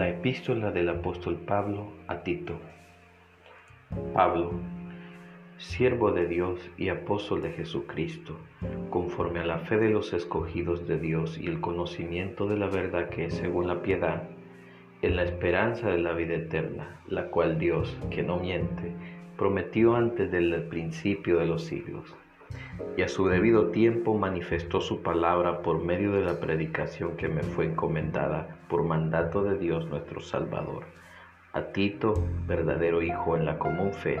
La epístola del apóstol Pablo a Tito. Pablo, siervo de Dios y apóstol de Jesucristo, conforme a la fe de los escogidos de Dios y el conocimiento de la verdad que es según la piedad, en la esperanza de la vida eterna, la cual Dios, que no miente, prometió antes del principio de los siglos y a su debido tiempo manifestó su palabra por medio de la predicación que me fue encomendada por mandato de Dios nuestro Salvador. A Tito, verdadero Hijo en la común fe,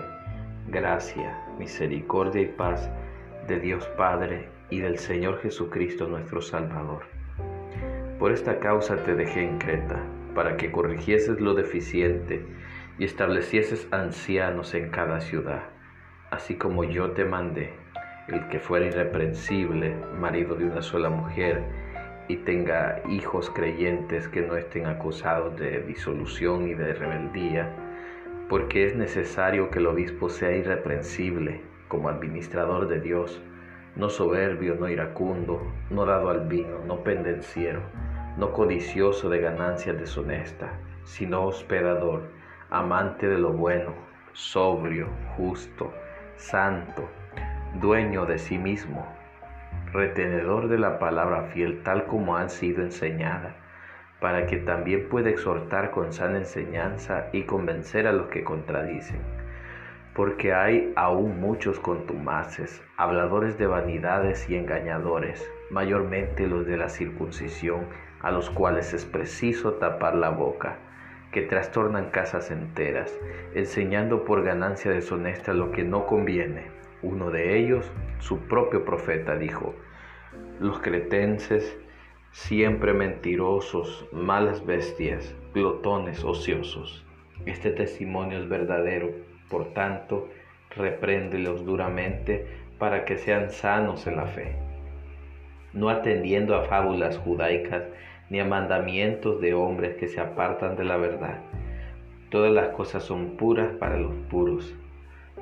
gracia, misericordia y paz de Dios Padre y del Señor Jesucristo nuestro Salvador. Por esta causa te dejé en Creta, para que corrigieses lo deficiente y establecieses ancianos en cada ciudad, así como yo te mandé el que fuera irreprensible, marido de una sola mujer, y tenga hijos creyentes que no estén acusados de disolución y de rebeldía, porque es necesario que el obispo sea irreprensible como administrador de Dios, no soberbio, no iracundo, no dado al vino, no pendenciero, no codicioso de ganancias deshonesta, sino hospedador, amante de lo bueno, sobrio, justo, santo, dueño de sí mismo, retenedor de la palabra fiel tal como han sido enseñada, para que también pueda exhortar con sana enseñanza y convencer a los que contradicen. Porque hay aún muchos contumaces, habladores de vanidades y engañadores, mayormente los de la circuncisión, a los cuales es preciso tapar la boca, que trastornan casas enteras, enseñando por ganancia deshonesta lo que no conviene uno de ellos, su propio profeta, dijo, los cretenses, siempre mentirosos, malas bestias, glotones, ociosos. Este testimonio es verdadero, por tanto, repréndelos duramente para que sean sanos en la fe, no atendiendo a fábulas judaicas ni a mandamientos de hombres que se apartan de la verdad. Todas las cosas son puras para los puros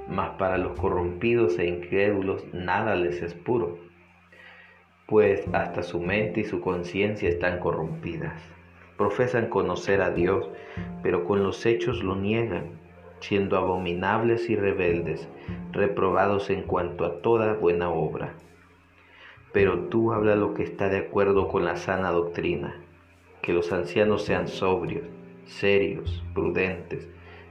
mas para los corrompidos e incrédulos nada les es puro, pues hasta su mente y su conciencia están corrompidas. Profesan conocer a Dios, pero con los hechos lo niegan, siendo abominables y rebeldes, reprobados en cuanto a toda buena obra. Pero tú habla lo que está de acuerdo con la sana doctrina, que los ancianos sean sobrios, serios, prudentes,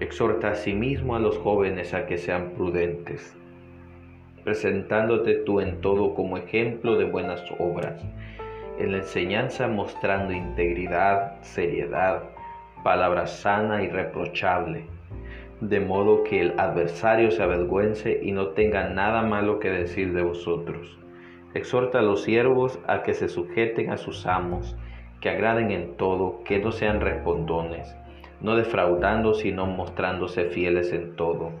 Exhorta asimismo a los jóvenes a que sean prudentes, presentándote tú en todo como ejemplo de buenas obras, en la enseñanza mostrando integridad, seriedad, palabra sana y reprochable, de modo que el adversario se avergüence y no tenga nada malo que decir de vosotros. Exhorta a los siervos a que se sujeten a sus amos, que agraden en todo, que no sean respondones no defraudando, sino mostrándose fieles en todo,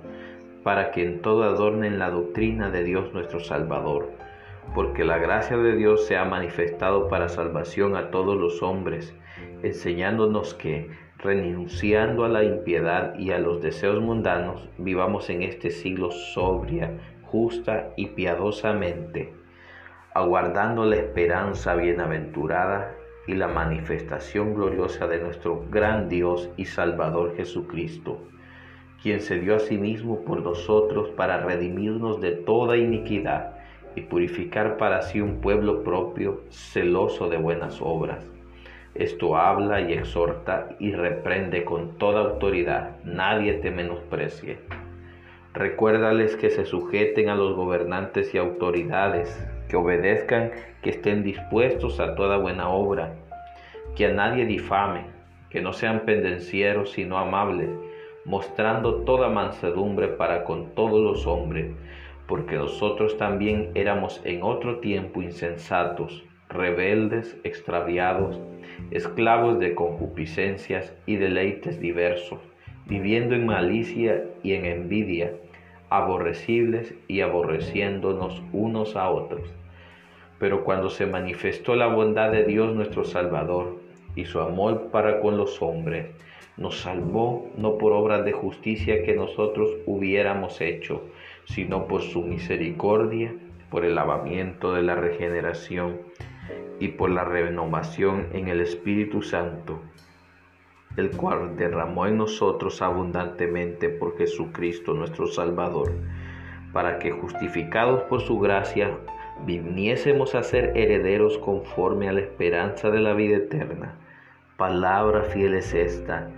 para que en todo adornen la doctrina de Dios nuestro Salvador, porque la gracia de Dios se ha manifestado para salvación a todos los hombres, enseñándonos que, renunciando a la impiedad y a los deseos mundanos, vivamos en este siglo sobria, justa y piadosamente, aguardando la esperanza bienaventurada y la manifestación gloriosa de nuestro gran Dios y Salvador Jesucristo, quien se dio a sí mismo por nosotros para redimirnos de toda iniquidad y purificar para sí un pueblo propio celoso de buenas obras. Esto habla y exhorta y reprende con toda autoridad, nadie te menosprecie. Recuérdales que se sujeten a los gobernantes y autoridades, que obedezcan, que estén dispuestos a toda buena obra, que a nadie difame, que no sean pendencieros sino amables, mostrando toda mansedumbre para con todos los hombres, porque nosotros también éramos en otro tiempo insensatos, rebeldes, extraviados, esclavos de concupiscencias y deleites diversos, viviendo en malicia y en envidia, aborrecibles y aborreciéndonos unos a otros. Pero cuando se manifestó la bondad de Dios nuestro Salvador y su amor para con los hombres, nos salvó no por obras de justicia que nosotros hubiéramos hecho, sino por su misericordia, por el lavamiento de la regeneración y por la renovación en el Espíritu Santo, el cual derramó en nosotros abundantemente por Jesucristo nuestro Salvador, para que justificados por su gracia viniésemos a ser herederos conforme a la esperanza de la vida eterna. Palabra fiel es esta,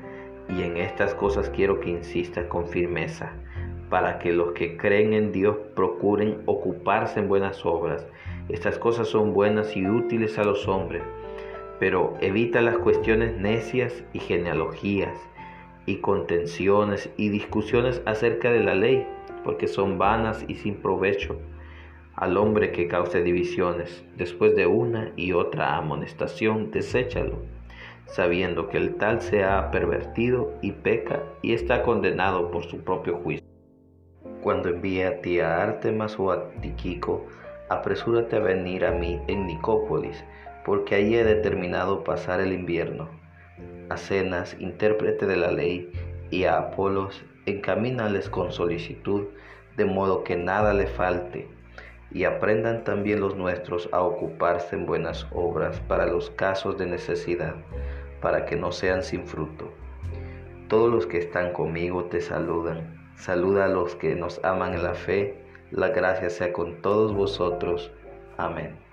y en estas cosas quiero que insistas con firmeza, para que los que creen en Dios procuren ocuparse en buenas obras. Estas cosas son buenas y útiles a los hombres, pero evita las cuestiones necias y genealogías y contenciones y discusiones acerca de la ley, porque son vanas y sin provecho al hombre que cause divisiones. Después de una y otra amonestación, deséchalo sabiendo que el tal se ha pervertido y peca y está condenado por su propio juicio. Cuando envíe a ti a Artemas o a Tiquico, apresúrate a venir a mí en Nicópolis, porque allí he determinado pasar el invierno. A Cenas, intérprete de la ley, y a Apolos, encamínales con solicitud, de modo que nada le falte, y aprendan también los nuestros a ocuparse en buenas obras para los casos de necesidad para que no sean sin fruto. Todos los que están conmigo te saludan. Saluda a los que nos aman en la fe. La gracia sea con todos vosotros. Amén.